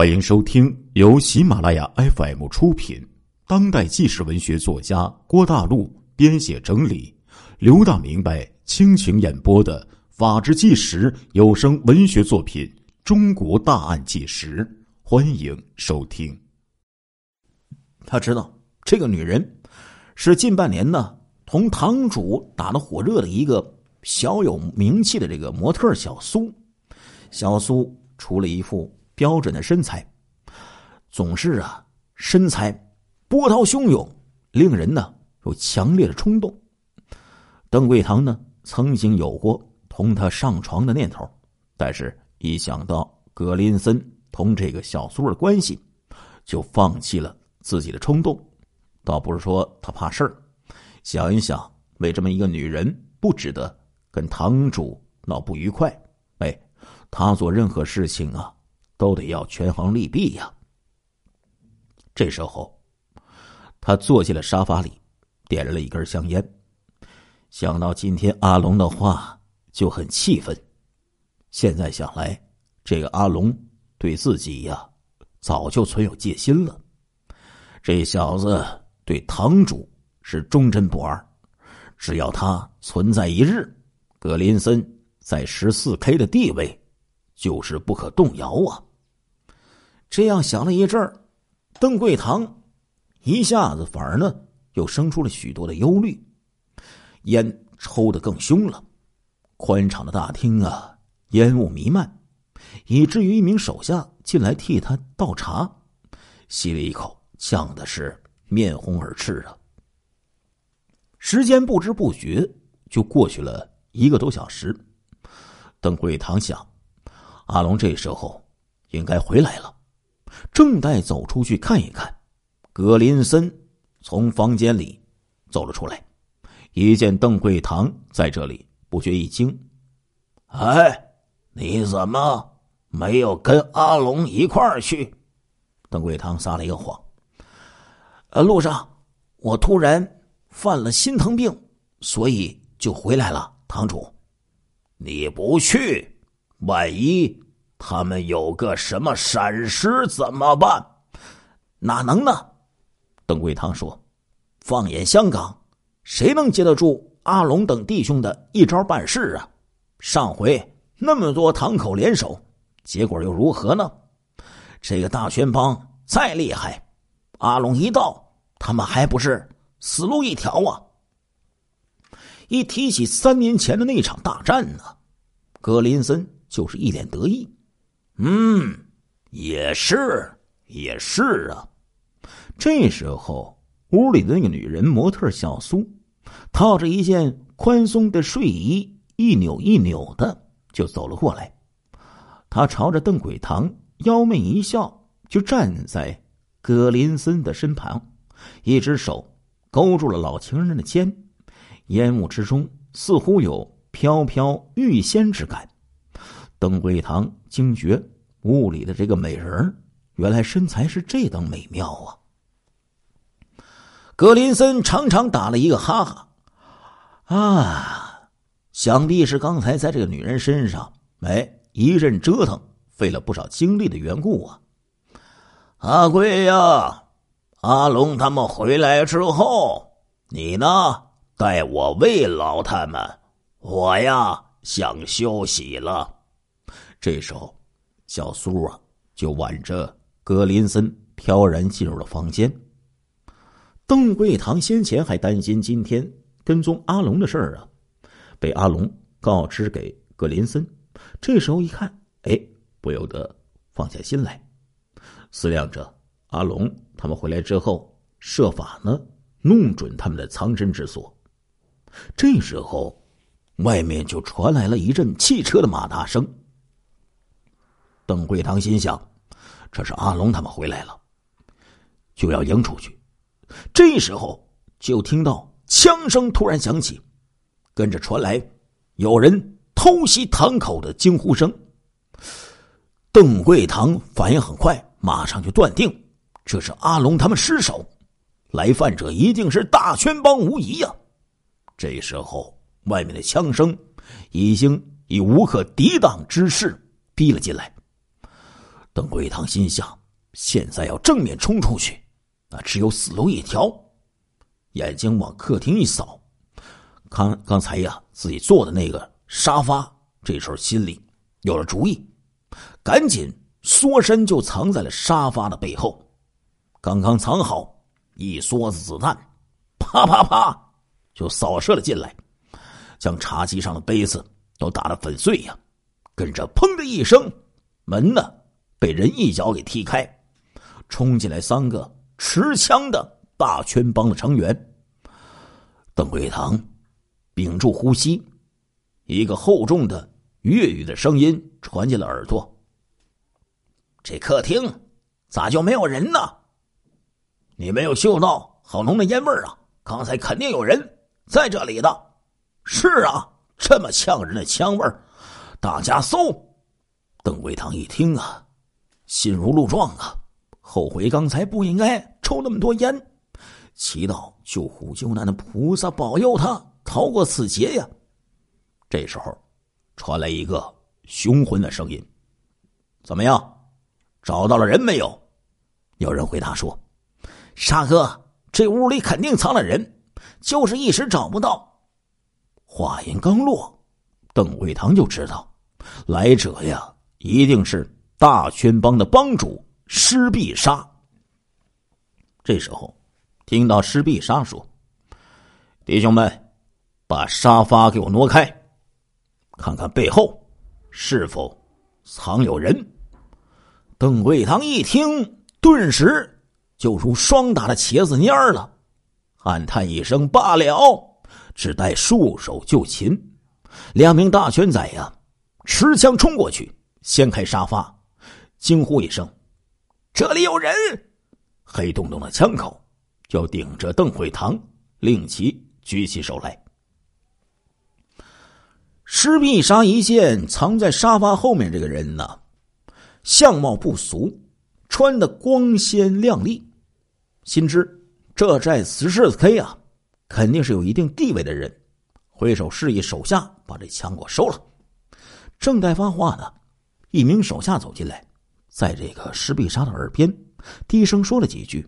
欢迎收听由喜马拉雅 FM 出品、当代纪实文学作家郭大陆编写整理、刘大明白倾情演播的《法制纪实》有声文学作品《中国大案纪实》，欢迎收听。他知道这个女人是近半年呢同堂主打得火热的一个小有名气的这个模特小苏。小苏除了一副。标准的身材，总是啊，身材波涛汹涌，令人呢有强烈的冲动。邓桂堂呢曾经有过同他上床的念头，但是一想到葛林森同这个小苏的关系，就放弃了自己的冲动。倒不是说他怕事儿，想一想，为这么一个女人，不值得跟堂主闹不愉快。哎，他做任何事情啊。都得要权衡利弊呀。这时候，他坐进了沙发里，点燃了一根香烟。想到今天阿龙的话，就很气愤。现在想来，这个阿龙对自己呀，早就存有戒心了。这小子对堂主是忠贞不二，只要他存在一日，格林森在十四 K 的地位就是不可动摇啊。这样想了一阵儿，邓桂堂一下子反而呢又生出了许多的忧虑，烟抽得更凶了。宽敞的大厅啊，烟雾弥漫，以至于一名手下进来替他倒茶，吸了一口，呛的是面红耳赤啊。时间不知不觉就过去了一个多小时，邓桂堂想，阿龙这时候应该回来了。正待走出去看一看，格林森从房间里走了出来，一见邓桂堂在这里，不觉一惊：“哎，你怎么没有跟阿龙一块儿去？”邓桂堂撒了一个谎：“呃，路上我突然犯了心疼病，所以就回来了。堂主，你不去，万一……”他们有个什么闪失怎么办？哪能呢？邓桂堂说：“放眼香港，谁能接得住阿龙等弟兄的一招半式啊？上回那么多堂口联手，结果又如何呢？这个大圈帮再厉害，阿龙一到，他们还不是死路一条啊！”一提起三年前的那场大战呢，格林森就是一脸得意。嗯，也是，也是啊。这时候，屋里的那个女人模特小苏，套着一件宽松的睡衣，一扭一扭的就走了过来。她朝着邓鬼堂妖媚一笑，就站在葛林森的身旁，一只手勾住了老情人的肩，烟雾之中似乎有飘飘欲仙之感。邓桂堂惊觉，屋里的这个美人原来身材是这等美妙啊！格林森长长打了一个哈哈，啊，想必是刚才在这个女人身上，哎，一阵折腾，费了不少精力的缘故啊！阿贵呀，阿龙他们回来之后，你呢，带我慰劳他们，我呀，想休息了。这时候，小苏啊就挽着格林森飘然进入了房间。邓桂堂先前还担心今天跟踪阿龙的事儿啊，被阿龙告知给格林森。这时候一看，哎，不由得放下心来，思量着阿龙他们回来之后，设法呢弄准他们的藏身之所。这时候，外面就传来了一阵汽车的马达声。邓桂堂心想：“这是阿龙他们回来了，就要迎出去。”这时候，就听到枪声突然响起，跟着传来有人偷袭堂口的惊呼声。邓桂堂反应很快，马上就断定这是阿龙他们失手，来犯者一定是大圈帮无疑呀。这时候，外面的枪声已经以无可抵挡之势逼了进来。邓贵堂心想：现在要正面冲出去，那只有死路一条。眼睛往客厅一扫，刚刚才呀自己坐的那个沙发，这时候心里有了主意，赶紧缩身就藏在了沙发的背后。刚刚藏好，一梭子子弹，啪啪啪就扫射了进来，将茶几上的杯子都打得粉碎呀。跟着砰的一声，门呢被人一脚给踢开，冲进来三个持枪的。大圈帮的成员，邓贵堂屏住呼吸，一个厚重的粤语的声音传进了耳朵：“这客厅咋就没有人呢？你没有嗅到好浓的烟味啊？刚才肯定有人在这里的。是啊，这么呛人的枪味大家搜。”邓贵堂一听啊，心如鹿撞啊，后悔刚才不应该抽那么多烟。祈祷救苦救难的菩萨保佑他逃过此劫呀！这时候，传来一个雄浑的声音：“怎么样，找到了人没有？”有人回答说：“沙哥，这屋里肯定藏了人，就是一时找不到。”话音刚落，邓贵堂就知道，来者呀，一定是大圈帮的帮主施必杀。这时候。听到施必杀说：“弟兄们，把沙发给我挪开，看看背后是否藏有人。”邓贵堂一听，顿时就如霜打的茄子蔫了，暗叹一声：“罢了！”只待束手就擒。两名大圈仔呀，持枪冲过去，掀开沙发，惊呼一声：“这里有人！”黑洞洞的枪口。就顶着邓惠堂，令其举起手来。施必杀一见藏在沙发后面这个人呢，相貌不俗，穿的光鲜亮丽，心知这在此时此刻啊，肯定是有一定地位的人。挥手示意手下把这枪给我收了。正在发话呢，一名手下走进来，在这个施必杀的耳边低声说了几句。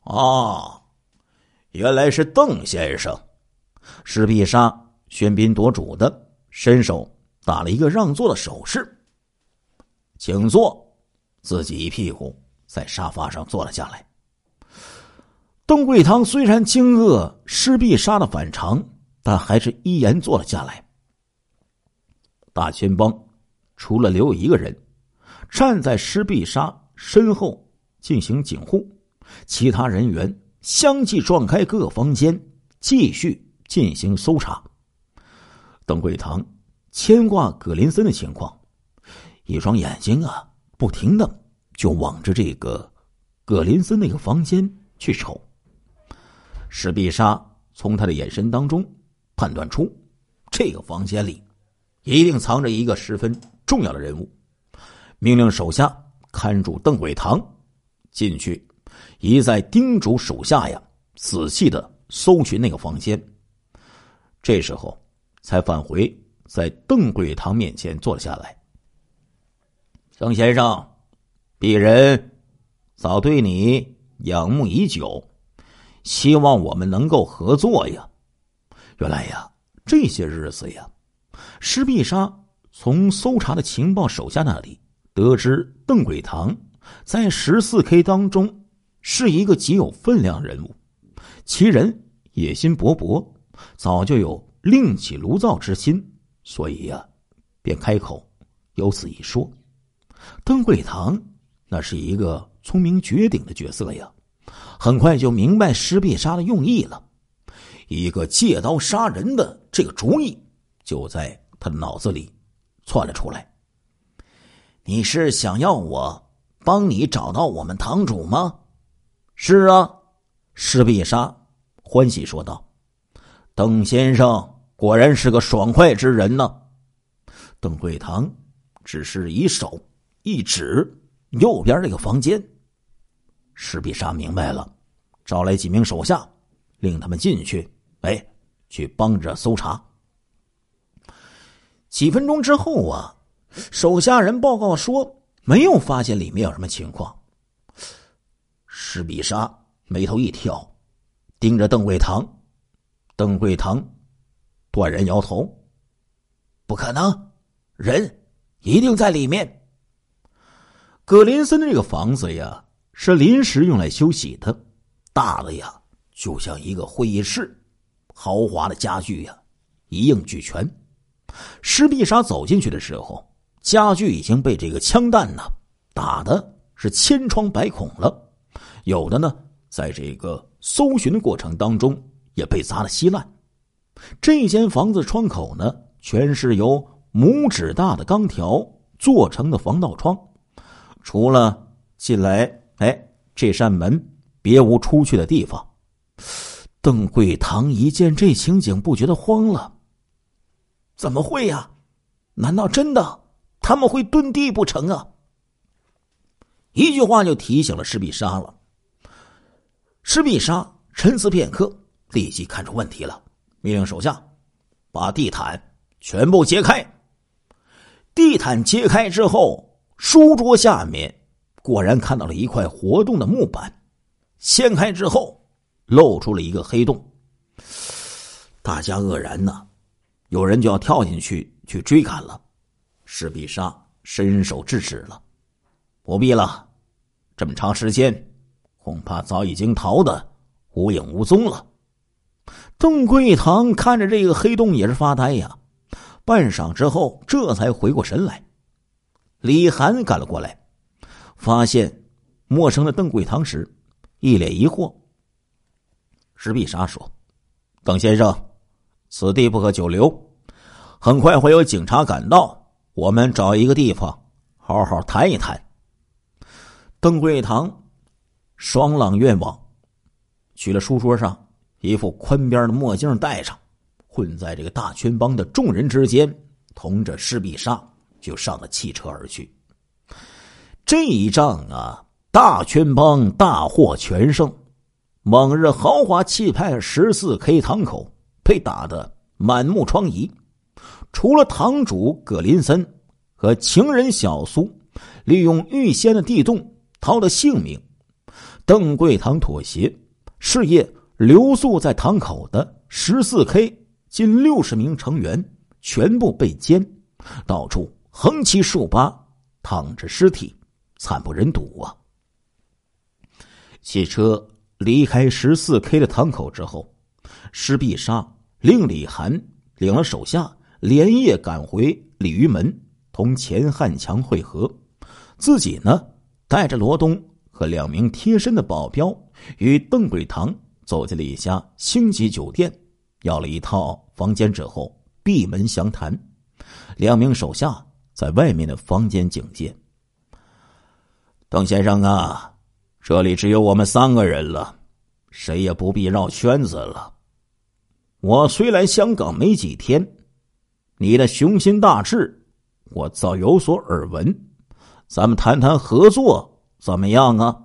哦，原来是邓先生。施必杀喧宾夺主的，伸手打了一个让座的手势，请坐。自己一屁股在沙发上坐了下来。邓贵堂虽然惊愕施必杀的反常，但还是依言坐了下来。大圈帮除了留有一个人站在施必杀身后进行警护。其他人员相继撞开各个房间，继续进行搜查。邓贵堂牵挂葛林森的情况，一双眼睛啊，不停的就往着这个葛林森那个房间去瞅。史必杀从他的眼神当中判断出，这个房间里一定藏着一个十分重要的人物，命令手下看住邓贵堂进去。一再叮嘱手下呀，仔细的搜寻那个房间。这时候，才返回在邓贵堂面前坐了下来。邓先生，鄙人早对你仰慕已久，希望我们能够合作呀。原来呀，这些日子呀，施必杀从搜查的情报手下那里得知，邓贵堂在十四 K 当中。是一个极有分量人物，其人野心勃勃，早就有另起炉灶之心，所以呀，便开口有此一说。邓贵堂那是一个聪明绝顶的角色呀，很快就明白施必杀的用意了，一个借刀杀人的这个主意就在他的脑子里窜了出来。你是想要我帮你找到我们堂主吗？是啊，施必杀欢喜说道：“邓先生果然是个爽快之人呢。”邓贵堂只是以手一指右边那个房间，施必杀明白了，招来几名手下，令他们进去，哎，去帮着搜查。几分钟之后啊，手下人报告说，没有发现里面有什么情况。施必杀眉头一挑，盯着邓贵堂。邓贵堂断然摇头：“不可能，人一定在里面。”葛林森这个房子呀，是临时用来休息的，大的呀，就像一个会议室，豪华的家具呀，一应俱全。施必杀走进去的时候，家具已经被这个枪弹呢打的是千疮百孔了，有的呢，在这个搜寻的过程当中也被砸得稀烂。这间房子窗口呢，全是由拇指大的钢条做成的防盗窗。除了进来，哎，这扇门别无出去的地方。邓贵堂一见这情景，不觉得慌了。怎么会呀？难道真的他们会遁地不成啊？一句话就提醒了施必杀了。施必杀沉思片刻，立即看出问题了，命令手下把地毯全部揭开。地毯揭开之后。书桌下面果然看到了一块活动的木板，掀开之后露出了一个黑洞。大家愕然呐，有人就要跳进去去追赶了。施必杀伸手制止了：“不必了，这么长时间，恐怕早已经逃得无影无踪了。”邓贵堂看着这个黑洞也是发呆呀，半晌之后这才回过神来。李涵赶了过来，发现陌生的邓贵堂时，一脸疑惑。石必杀说：“邓先生，此地不可久留，很快会有警察赶到，我们找一个地方好好谈一谈。”邓贵堂双朗愿望，取了书桌上一副宽边的墨镜戴上，混在这个大圈帮的众人之间，同着施必杀。就上了汽车而去。这一仗啊，大圈帮大获全胜。往日豪华气派十四 K 堂口被打得满目疮痍，除了堂主葛林森和情人小苏利用预先的地洞逃了性命，邓贵堂妥协，事业留宿在堂口的十四 K 近六十名成员全部被歼，到处。横七竖八躺着尸体，惨不忍睹啊！汽车离开十四 K 的堂口之后，施必杀令李涵领了手下连夜赶回鲤鱼门，同钱汉强会合。自己呢，带着罗东和两名贴身的保镖，与邓贵堂走进了一家星级酒店，要了一套房间之后，闭门详谈。两名手下。在外面的房间警戒。邓先生啊，这里只有我们三个人了，谁也不必绕圈子了。我虽来香港没几天，你的雄心大志我早有所耳闻，咱们谈谈合作怎么样啊？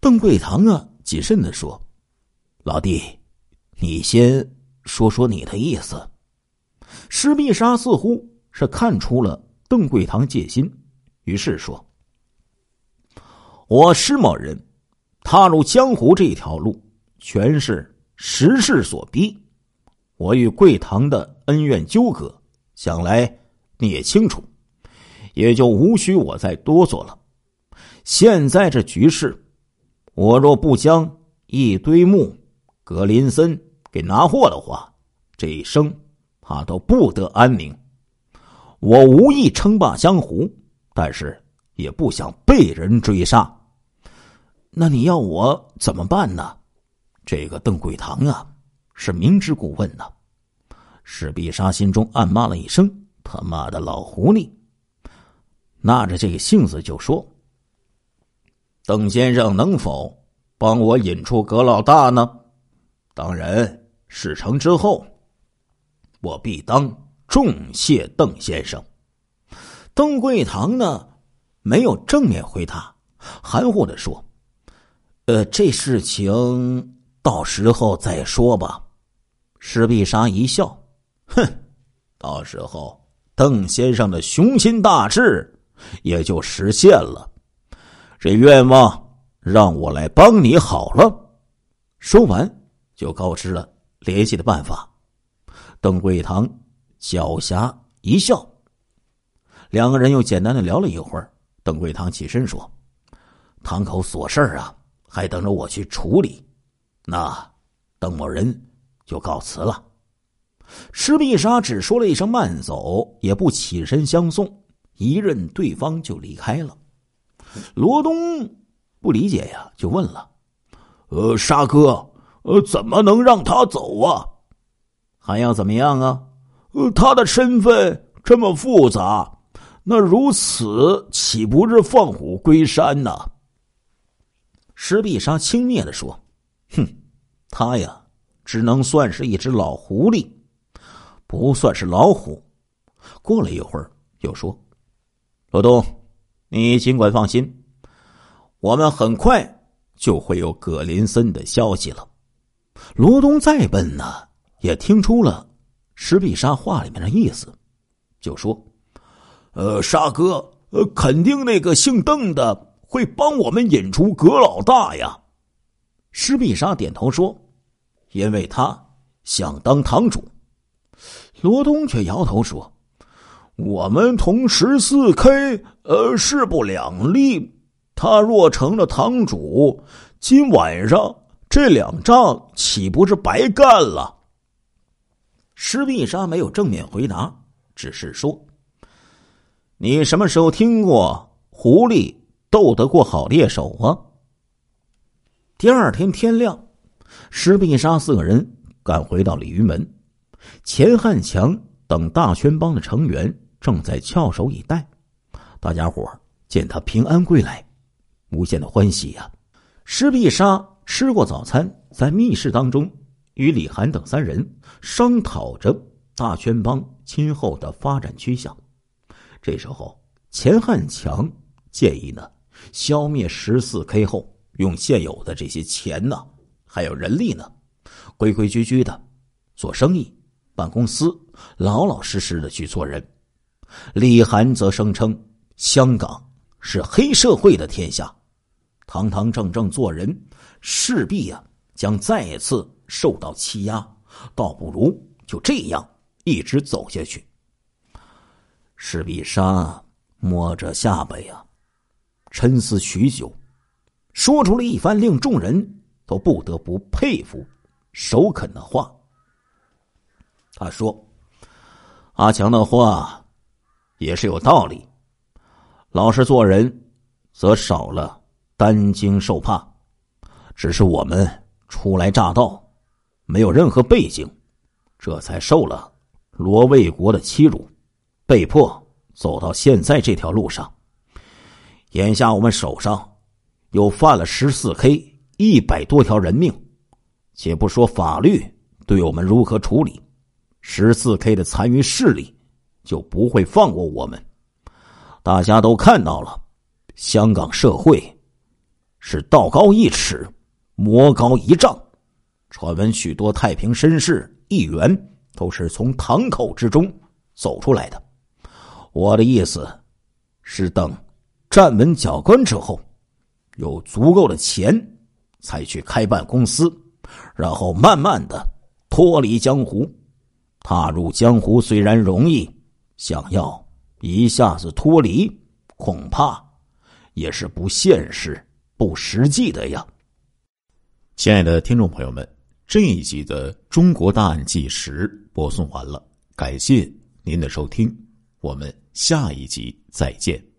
邓贵堂啊，谨慎的说：“老弟，你先说说你的意思。”施必杀似乎。是看出了邓贵堂戒心，于是说：“我施某人踏入江湖这条路，全是时势所逼。我与贵堂的恩怨纠葛，想来你也清楚，也就无需我再多说了。现在这局势，我若不将一堆木格林森给拿货的话，这一生怕都不得安宁。”我无意称霸江湖，但是也不想被人追杀。那你要我怎么办呢？这个邓贵堂啊，是明知故问呢。史必杀心中暗骂了一声：“他妈的老狐狸！”纳着这个性子就说：“邓先生能否帮我引出葛老大呢？当然，事成之后，我必当。”重谢邓先生。邓贵堂呢，没有正面回答，含糊的说：“呃，这事情到时候再说吧。”施必杀一笑：“哼，到时候邓先生的雄心大志，也就实现了。这愿望让我来帮你好了。说完，就告知了联系的办法。邓桂堂狡黠一笑，两个人又简单的聊了一会儿。邓桂堂起身说：“堂口琐事啊，还等着我去处理。那邓某人就告辞了。”施碧莎只说了一声“慢走”，也不起身相送，一任对方就离开了。罗东不理解呀，就问了：“呃，沙哥，呃，怎么能让他走啊？还要怎么样啊？呃，他的身份这么复杂，那如此岂不是放虎归山呢？”施碧莎轻蔑的说：“哼，他呀，只能算是一只老狐狸。”不算是老虎。过了一会儿，又说：“罗东，你尽管放心，我们很快就会有葛林森的消息了。”罗东再笨呢，也听出了石壁沙话里面的意思，就说：“呃，沙哥，呃，肯定那个姓邓的会帮我们引出葛老大呀。”石壁沙点头说：“因为他想当堂主。”罗东却摇头说：“我们同十四 K 呃势不两立，他若成了堂主，今晚上这两仗岂不是白干了？”施碧莎没有正面回答，只是说：“你什么时候听过狐狸斗得过好猎手啊？”第二天天亮，施碧莎四个人赶回到鲤鱼门。钱汉强等大圈帮的成员正在翘首以待，大家伙见他平安归来，无限的欢喜呀。施碧莎吃过早餐，在密室当中与李涵等三人商讨着大圈帮今后的发展趋向。这时候，钱汉强建议呢，消灭十四 K 后，用现有的这些钱呢，还有人力呢，规规矩矩的做生意。办公司老老实实的去做人，李涵则声称香港是黑社会的天下，堂堂正正做人势必呀将再次受到欺压，倒不如就这样一直走下去。施必杀摸着下巴呀，沉思许久，说出了一番令众人都不得不佩服、首肯的话。他说：“阿强的话也是有道理。老实做人，则少了担惊受怕。只是我们初来乍到，没有任何背景，这才受了罗卫国的欺辱，被迫走到现在这条路上。眼下我们手上又犯了十四 K 一百多条人命，且不说法律对我们如何处理。”十四 K 的残余势力就不会放过我们。大家都看到了，香港社会是道高一尺，魔高一丈。传闻许多太平绅士、议员都是从堂口之中走出来的。我的意思是，等站稳脚跟之后，有足够的钱，才去开办公司，然后慢慢的脱离江湖。踏入江湖虽然容易，想要一下子脱离，恐怕也是不现实、不实际的呀。亲爱的听众朋友们，这一集的《中国大案纪实》播送完了，感谢您的收听，我们下一集再见。